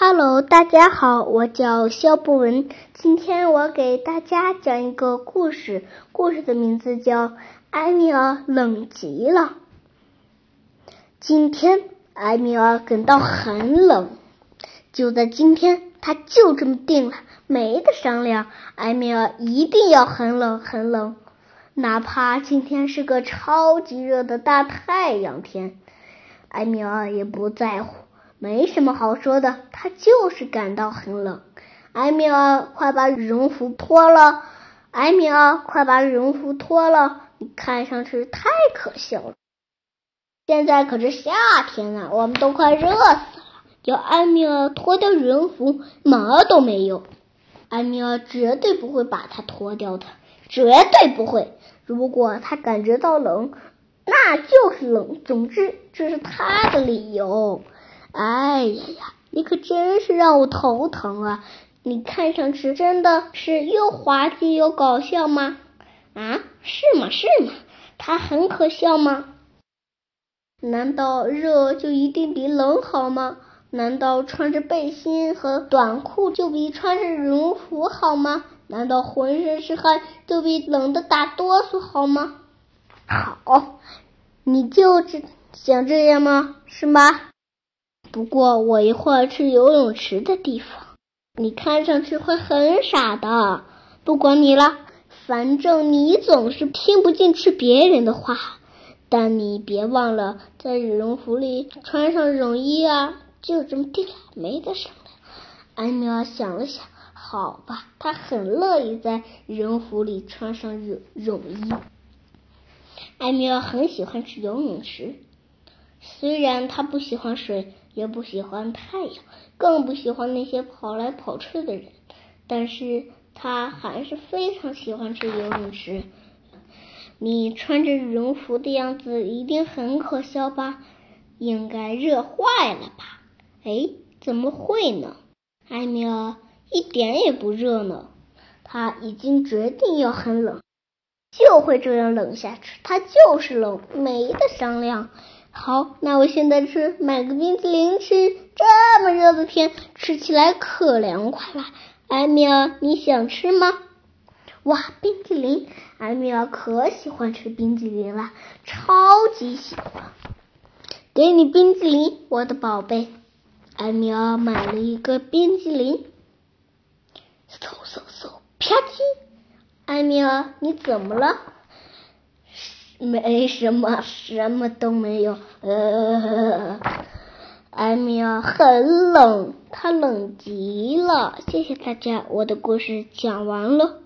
Hello，大家好，我叫肖博文。今天我给大家讲一个故事，故事的名字叫《埃米尔冷极了》。今天埃米尔感到很冷，就在今天，他就这么定了，没得商量。埃米尔一定要很冷很冷，哪怕今天是个超级热的大太阳天，埃米尔也不在乎。没什么好说的，他就是感到很冷。埃米尔，快把羽绒服脱了！埃米尔，快把羽绒服脱了！你看上去太可笑了。现在可是夏天啊，我们都快热死了。要埃米尔脱掉羽绒服，毛都没有。埃米尔绝对不会把它脱掉的，绝对不会。如果他感觉到冷，那就是冷。总之，这是他的理由。哎呀呀，你可真是让我头疼啊！你看上去真的是又滑稽又搞笑吗？啊，是吗？是吗？他很可笑吗？难道热就一定比冷好吗？难道穿着背心和短裤就比穿着羽绒服好吗？难道浑身是汗就比冷的打哆嗦好吗？好，你就这想这样吗？是吗？不过我一会儿去游泳池的地方，你看上去会很傻的。不管你了，反正你总是听不进去别人的话。但你别忘了，在羽绒服里穿上绒衣啊！就这么定了，没得商量。艾米尔想了想，好吧，他很乐意在羽绒服里穿上绒绒衣。艾米尔很喜欢去游泳池，虽然他不喜欢水。也不喜欢太阳，更不喜欢那些跑来跑去的人，但是他还是非常喜欢去游泳池。你穿着羽绒服的样子一定很可笑吧？应该热坏了吧？哎，怎么会呢？艾米尔一点也不热呢，他已经决定要很冷，就会这样冷下去。他就是冷，没得商量。好，那我现在去买个冰淇淋吃。这么热的天，吃起来可凉快了。艾米尔，你想吃吗？哇，冰淇淋！艾米尔可喜欢吃冰淇淋了，超级喜欢。给你冰淇淋，我的宝贝。艾米尔买了一个冰淇淋。嗖嗖嗖，啪叽！艾米尔，你怎么了？没什么，什么都没有。呃，艾米尔很冷，他冷极了。谢谢大家，我的故事讲完了。